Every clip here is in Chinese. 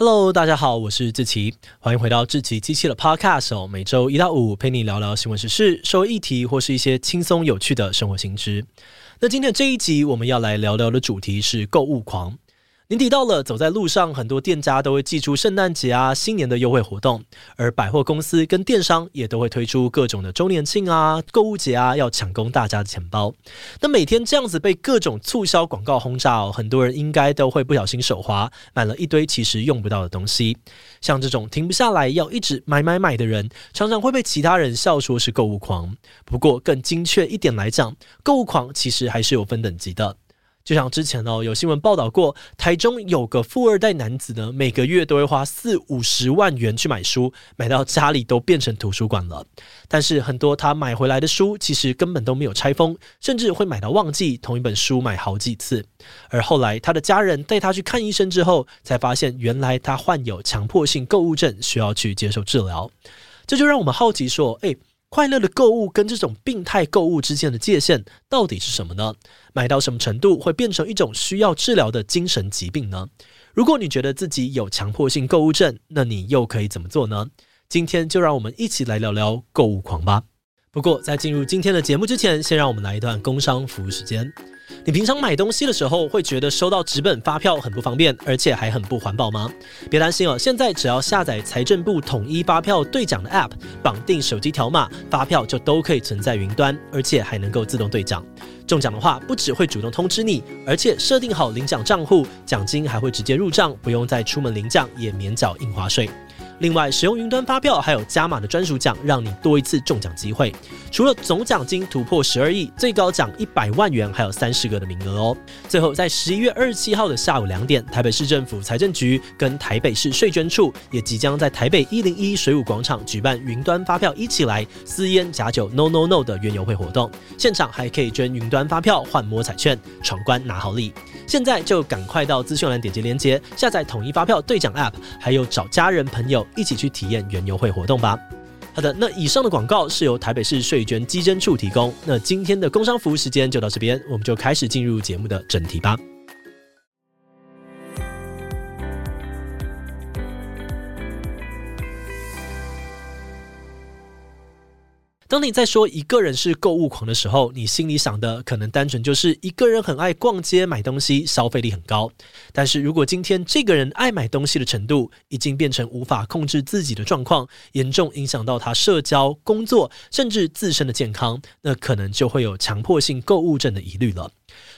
Hello，大家好，我是志奇，欢迎回到志奇机器的 Podcast 哦。每周一到五陪你聊聊新闻时事、社会议题或是一些轻松有趣的生活新知。那今天这一集我们要来聊聊的主题是购物狂。年底到了，走在路上，很多店家都会祭出圣诞节啊、新年的优惠活动，而百货公司跟电商也都会推出各种的周年庆啊、购物节啊，要抢攻大家的钱包。那每天这样子被各种促销广告轰炸哦，很多人应该都会不小心手滑，买了一堆其实用不到的东西。像这种停不下来要一直买买买的人，常常会被其他人笑说是购物狂。不过更精确一点来讲，购物狂其实还是有分等级的。就像之前哦，有新闻报道过，台中有个富二代男子呢，每个月都会花四五十万元去买书，买到家里都变成图书馆了。但是很多他买回来的书，其实根本都没有拆封，甚至会买到忘记同一本书买好几次。而后来他的家人带他去看医生之后，才发现原来他患有强迫性购物症，需要去接受治疗。这就让我们好奇说，诶。快乐的购物跟这种病态购物之间的界限到底是什么呢？买到什么程度会变成一种需要治疗的精神疾病呢？如果你觉得自己有强迫性购物症，那你又可以怎么做呢？今天就让我们一起来聊聊购物狂吧。不过在进入今天的节目之前，先让我们来一段工商服务时间。你平常买东西的时候会觉得收到纸本发票很不方便，而且还很不环保吗？别担心哦，现在只要下载财政部统一发票兑奖的 App，绑定手机条码，发票就都可以存在云端，而且还能够自动兑奖。中奖的话，不只会主动通知你，而且设定好领奖账户，奖金还会直接入账，不用再出门领奖，也免缴印花税。另外，使用云端发票还有加码的专属奖，让你多一次中奖机会。除了总奖金突破十二亿，最高奖一百万元，还有三十个的名额哦。最后，在十一月二十七号的下午两点，台北市政府财政局跟台北市税捐处也即将在台北一零一水舞广场举办云端发票一起来私烟假酒 No No No 的园游会活动，现场还可以捐云端发票换摸彩券，闯关拿好礼。现在就赶快到资讯栏点击链接，下载统一发票兑奖 App，还有找家人朋友一起去体验原游会活动吧。好的，那以上的广告是由台北市税捐基征处提供。那今天的工商服务时间就到这边，我们就开始进入节目的正题吧。当你在说一个人是购物狂的时候，你心里想的可能单纯就是一个人很爱逛街买东西，消费力很高。但是如果今天这个人爱买东西的程度已经变成无法控制自己的状况，严重影响到他社交、工作，甚至自身的健康，那可能就会有强迫性购物症的疑虑了。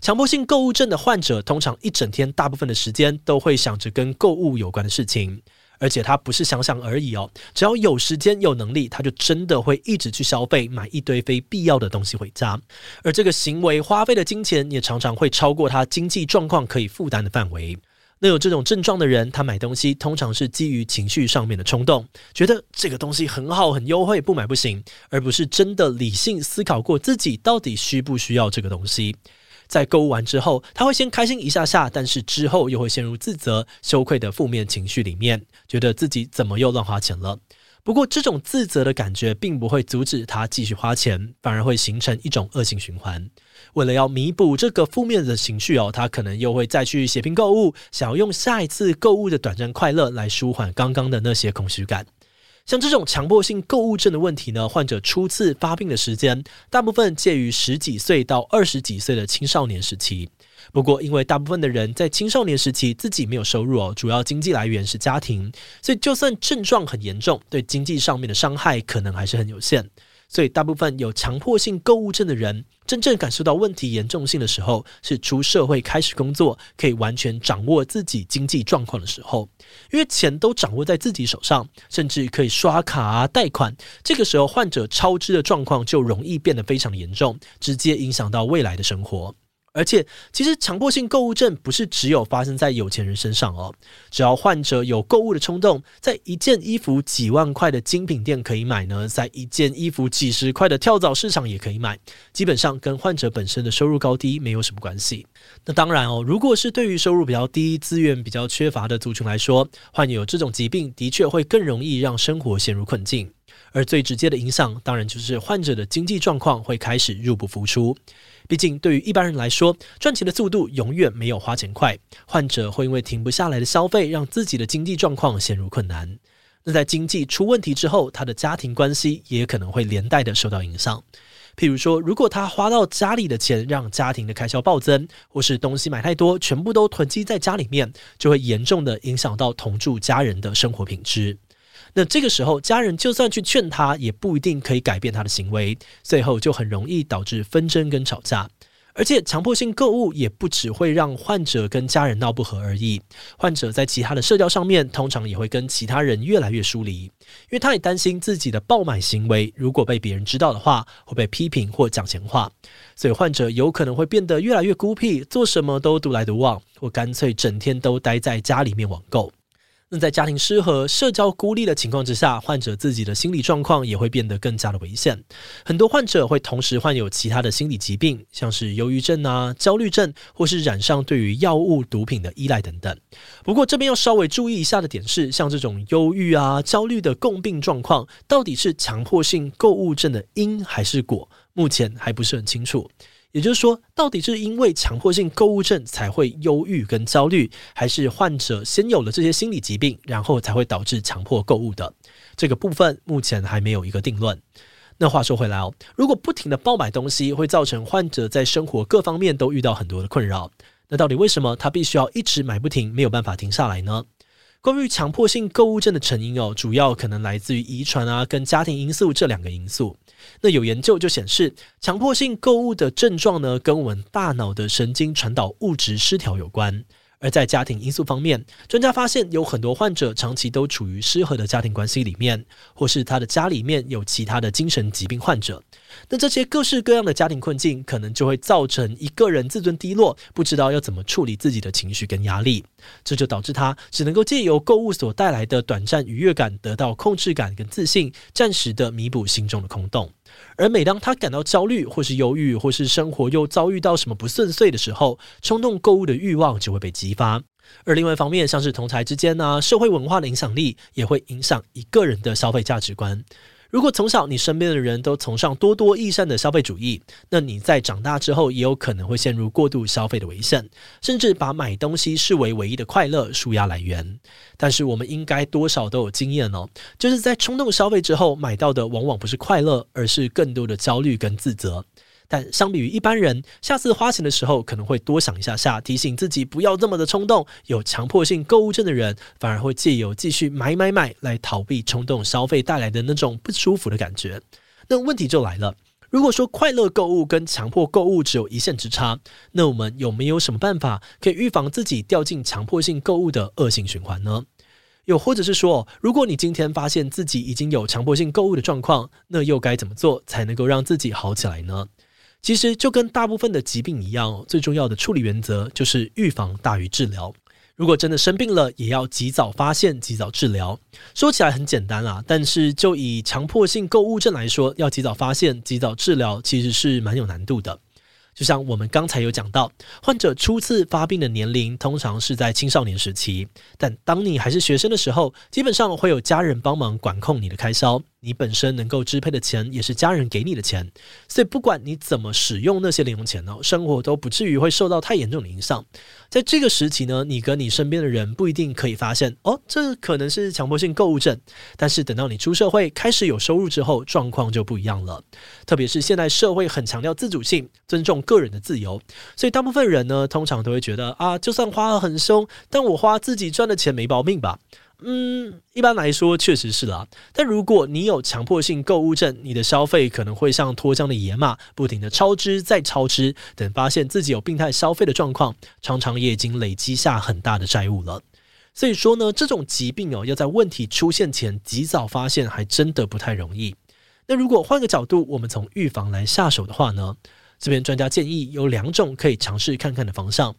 强迫性购物症的患者通常一整天大部分的时间都会想着跟购物有关的事情。而且他不是想想而已哦，只要有时间有能力，他就真的会一直去消费，买一堆非必要的东西回家。而这个行为花费的金钱也常常会超过他经济状况可以负担的范围。那有这种症状的人，他买东西通常是基于情绪上面的冲动，觉得这个东西很好很优惠，不买不行，而不是真的理性思考过自己到底需不需要这个东西。在购物完之后，他会先开心一下下，但是之后又会陷入自责、羞愧的负面情绪里面，觉得自己怎么又乱花钱了。不过，这种自责的感觉并不会阻止他继续花钱，反而会形成一种恶性循环。为了要弥补这个负面的情绪哦，他可能又会再去血拼购物，想要用下一次购物的短暂快乐来舒缓刚刚的那些空虚感。像这种强迫性购物症的问题呢，患者初次发病的时间，大部分介于十几岁到二十几岁的青少年时期。不过，因为大部分的人在青少年时期自己没有收入哦，主要经济来源是家庭，所以就算症状很严重，对经济上面的伤害可能还是很有限。所以，大部分有强迫性购物症的人，真正感受到问题严重性的时候，是出社会开始工作，可以完全掌握自己经济状况的时候。因为钱都掌握在自己手上，甚至可以刷卡啊、贷款。这个时候，患者超支的状况就容易变得非常严重，直接影响到未来的生活。而且，其实强迫性购物症不是只有发生在有钱人身上哦。只要患者有购物的冲动，在一件衣服几万块的精品店可以买呢，在一件衣服几十块的跳蚤市场也可以买。基本上跟患者本身的收入高低没有什么关系。那当然哦，如果是对于收入比较低、资源比较缺乏的族群来说，患有这种疾病的确会更容易让生活陷入困境。而最直接的影响，当然就是患者的经济状况会开始入不敷出。毕竟对于一般人来说，赚钱的速度永远没有花钱快。患者会因为停不下来的消费，让自己的经济状况陷入困难。那在经济出问题之后，他的家庭关系也可能会连带的受到影响。譬如说，如果他花到家里的钱让家庭的开销暴增，或是东西买太多，全部都囤积在家里面，就会严重的影响到同住家人的生活品质。那这个时候，家人就算去劝他，也不一定可以改变他的行为，最后就很容易导致纷争跟吵架。而且强迫性购物也不只会让患者跟家人闹不和而已，患者在其他的社交上面，通常也会跟其他人越来越疏离，因为他也担心自己的爆买行为如果被别人知道的话，会被批评或讲闲话，所以患者有可能会变得越来越孤僻，做什么都独来独往，或干脆整天都待在家里面网购。那在家庭失和、社交孤立的情况之下，患者自己的心理状况也会变得更加的危险。很多患者会同时患有其他的心理疾病，像是忧郁症啊、焦虑症，或是染上对于药物、毒品的依赖等等。不过这边要稍微注意一下的点是，像这种忧郁啊、焦虑的共病状况，到底是强迫性购物症的因还是果，目前还不是很清楚。也就是说，到底是因为强迫性购物症才会忧郁跟焦虑，还是患者先有了这些心理疾病，然后才会导致强迫购物的？这个部分目前还没有一个定论。那话说回来哦，如果不停的爆买东西会造成患者在生活各方面都遇到很多的困扰，那到底为什么他必须要一直买不停，没有办法停下来呢？关于强迫性购物症的成因哦，主要可能来自于遗传啊跟家庭因素这两个因素。那有研究就显示，强迫性购物的症状呢，跟我们大脑的神经传导物质失调有关。而在家庭因素方面，专家发现有很多患者长期都处于失和的家庭关系里面，或是他的家里面有其他的精神疾病患者。那这些各式各样的家庭困境，可能就会造成一个人自尊低落，不知道要怎么处理自己的情绪跟压力，这就导致他只能够借由购物所带来的短暂愉悦感，得到控制感跟自信，暂时的弥补心中的空洞。而每当他感到焦虑，或是忧郁，或是生活又遭遇到什么不顺遂的时候，冲动购物的欲望就会被激发。而另外一方面，像是同才之间呢，社会文化的影响力，也会影响一个人的消费价值观。如果从小你身边的人都崇尚多多益善的消费主义，那你在长大之后也有可能会陷入过度消费的危险，甚至把买东西视为唯一的快乐舒压来源。但是我们应该多少都有经验哦，就是在冲动消费之后买到的往往不是快乐，而是更多的焦虑跟自责。但相比于一般人，下次花钱的时候可能会多想一下下，提醒自己不要这么的冲动。有强迫性购物症的人，反而会借由继续买买买来逃避冲动消费带来的那种不舒服的感觉。那问题就来了，如果说快乐购物跟强迫购物只有一线之差，那我们有没有什么办法可以预防自己掉进强迫性购物的恶性循环呢？又或者是说，如果你今天发现自己已经有强迫性购物的状况，那又该怎么做才能够让自己好起来呢？其实就跟大部分的疾病一样，最重要的处理原则就是预防大于治疗。如果真的生病了，也要及早发现、及早治疗。说起来很简单啊，但是就以强迫性购物症来说，要及早发现、及早治疗，其实是蛮有难度的。就像我们刚才有讲到，患者初次发病的年龄通常是在青少年时期，但当你还是学生的时候，基本上会有家人帮忙管控你的开销。你本身能够支配的钱，也是家人给你的钱，所以不管你怎么使用那些零用钱呢，生活都不至于会受到太严重的影响。在这个时期呢，你跟你身边的人不一定可以发现，哦，这可能是强迫性购物症。但是等到你出社会，开始有收入之后，状况就不一样了。特别是现代社会很强调自主性，尊重个人的自由，所以大部分人呢，通常都会觉得啊，就算花得很凶，但我花自己赚的钱没毛病吧。嗯，一般来说确实是啦。但如果你有强迫性购物症，你的消费可能会像脱缰的野马，不停的超支再超支，等发现自己有病态消费的状况，常常也已经累积下很大的债务了。所以说呢，这种疾病哦，要在问题出现前及早发现，还真的不太容易。那如果换个角度，我们从预防来下手的话呢，这边专家建议有两种可以尝试看看的方向。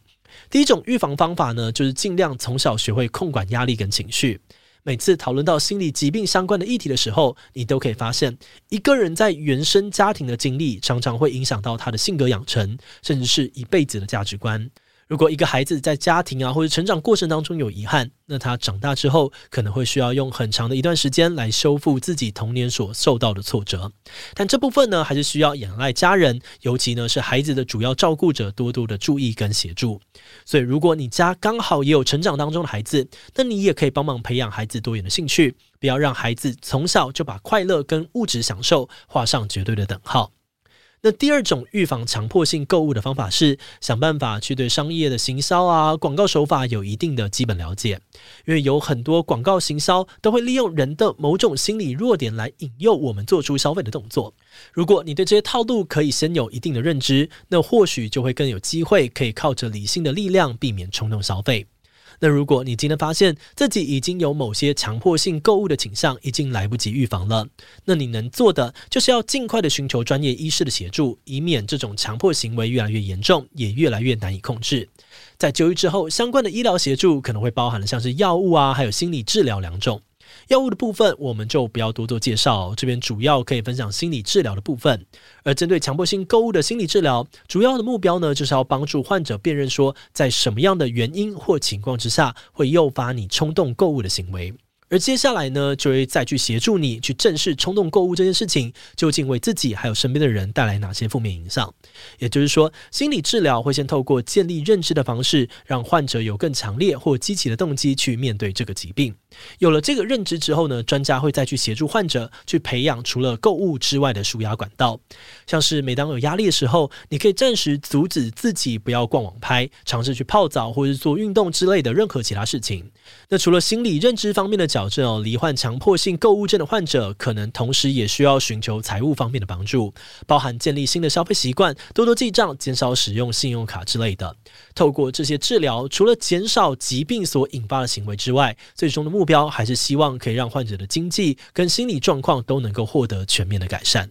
第一种预防方法呢，就是尽量从小学会控管压力跟情绪。每次讨论到心理疾病相关的议题的时候，你都可以发现，一个人在原生家庭的经历常常会影响到他的性格养成，甚至是一辈子的价值观。如果一个孩子在家庭啊或者成长过程当中有遗憾，那他长大之后可能会需要用很长的一段时间来修复自己童年所受到的挫折。但这部分呢，还是需要仰赖家人，尤其呢是孩子的主要照顾者多多的注意跟协助。所以，如果你家刚好也有成长当中的孩子，那你也可以帮忙培养孩子多元的兴趣，不要让孩子从小就把快乐跟物质享受画上绝对的等号。那第二种预防强迫性购物的方法是想办法去对商业的行销啊、广告手法有一定的基本了解，因为有很多广告行销都会利用人的某种心理弱点来引诱我们做出消费的动作。如果你对这些套路可以先有一定的认知，那或许就会更有机会可以靠着理性的力量避免冲动消费。那如果你今天发现自己已经有某些强迫性购物的倾向，已经来不及预防了，那你能做的就是要尽快的寻求专业医师的协助，以免这种强迫行为越来越严重，也越来越难以控制。在就医之后，相关的医疗协助可能会包含了像是药物啊，还有心理治疗两种。药物的部分我们就不要多做介绍，这边主要可以分享心理治疗的部分。而针对强迫性购物的心理治疗，主要的目标呢，就是要帮助患者辨认说，在什么样的原因或情况之下，会诱发你冲动购物的行为。而接下来呢，就会再去协助你去正视冲动购物这件事情，究竟为自己还有身边的人带来哪些负面影响。也就是说，心理治疗会先透过建立认知的方式，让患者有更强烈或积极的动机去面对这个疾病。有了这个认知之后呢，专家会再去协助患者去培养除了购物之外的舒压管道，像是每当有压力的时候，你可以暂时阻止自己不要逛网拍，尝试去泡澡或者是做运动之类的任何其他事情。那除了心理认知方面的矫正哦，罹患强迫性购物症的患者可能同时也需要寻求财务方面的帮助，包含建立新的消费习惯、多多记账、减少使用信用卡之类的。透过这些治疗，除了减少疾病所引发的行为之外，最终的目标还是希望可以让患者的经济跟心理状况都能够获得全面的改善。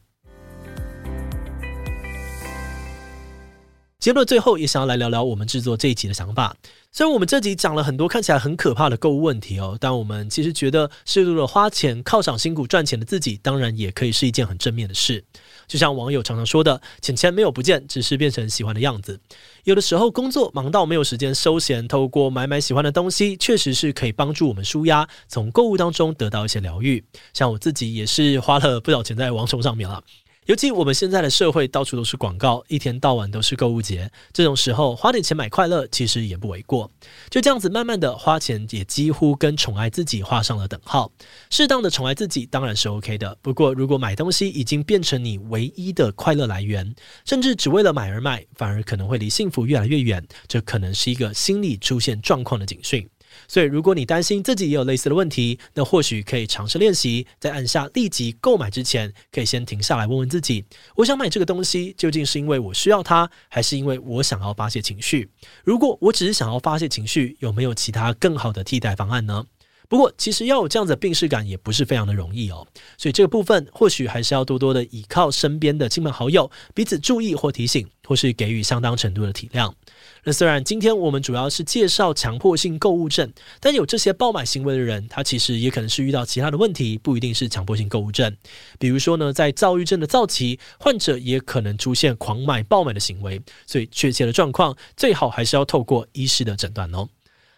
节目的最后，也想要来聊聊我们制作这一集的想法。虽然我们这集讲了很多看起来很可怕的购物问题哦，但我们其实觉得适度的花钱犒赏辛苦赚钱的自己，当然也可以是一件很正面的事。就像网友常常说的，钱钱没有不见，只是变成喜欢的样子。有的时候工作忙到没有时间休闲，透过买买喜欢的东西，确实是可以帮助我们舒压，从购物当中得到一些疗愈。像我自己也是花了不少钱在王虫上面了。尤其我们现在的社会到处都是广告，一天到晚都是购物节，这种时候花点钱买快乐其实也不为过。就这样子慢慢的花钱，也几乎跟宠爱自己画上了等号。适当的宠爱自己当然是 OK 的，不过如果买东西已经变成你唯一的快乐来源，甚至只为了买而买，反而可能会离幸福越来越远，这可能是一个心理出现状况的警讯。所以，如果你担心自己也有类似的问题，那或许可以尝试练习，在按下立即购买之前，可以先停下来问问自己：我想买这个东西，究竟是因为我需要它，还是因为我想要发泄情绪？如果我只是想要发泄情绪，有没有其他更好的替代方案呢？不过，其实要有这样子的病识感也不是非常的容易哦。所以这个部分或许还是要多多的依靠身边的亲朋好友，彼此注意或提醒，或是给予相当程度的体谅。那虽然今天我们主要是介绍强迫性购物症，但有这些爆买行为的人，他其实也可能是遇到其他的问题，不一定是强迫性购物症。比如说呢，在躁郁症的早期，患者也可能出现狂买爆买的行为。所以确切的状况，最好还是要透过医师的诊断哦。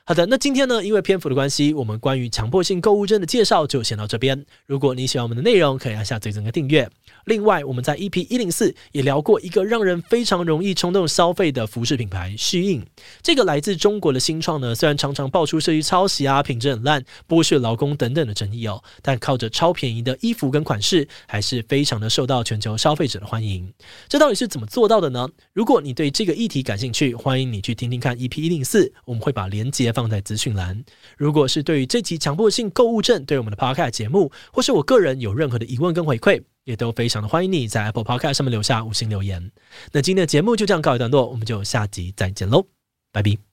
好的，那今天呢，因为篇幅的关系，我们关于强迫性购物症的介绍就先到这边。如果你喜欢我们的内容，可以按下最后一个订阅。另外，我们在 EP 一零四也聊过一个让人非常容易冲动消费的服饰品牌 SHEIN。这个来自中国的新创呢，虽然常常爆出设计抄袭啊、品质很烂、剥削劳工等等的争议哦，但靠着超便宜的衣服跟款式，还是非常的受到全球消费者的欢迎。这到底是怎么做到的呢？如果你对这个议题感兴趣，欢迎你去听听看 EP 一零四，我们会把连接放在资讯栏。如果是对于这期强迫性购物症对我们的 Podcast 节目，或是我个人有任何的疑问跟回馈。也都非常的欢迎你在 Apple Podcast 上面留下五星留言。那今天的节目就这样告一段落，我们就下集再见喽，拜拜。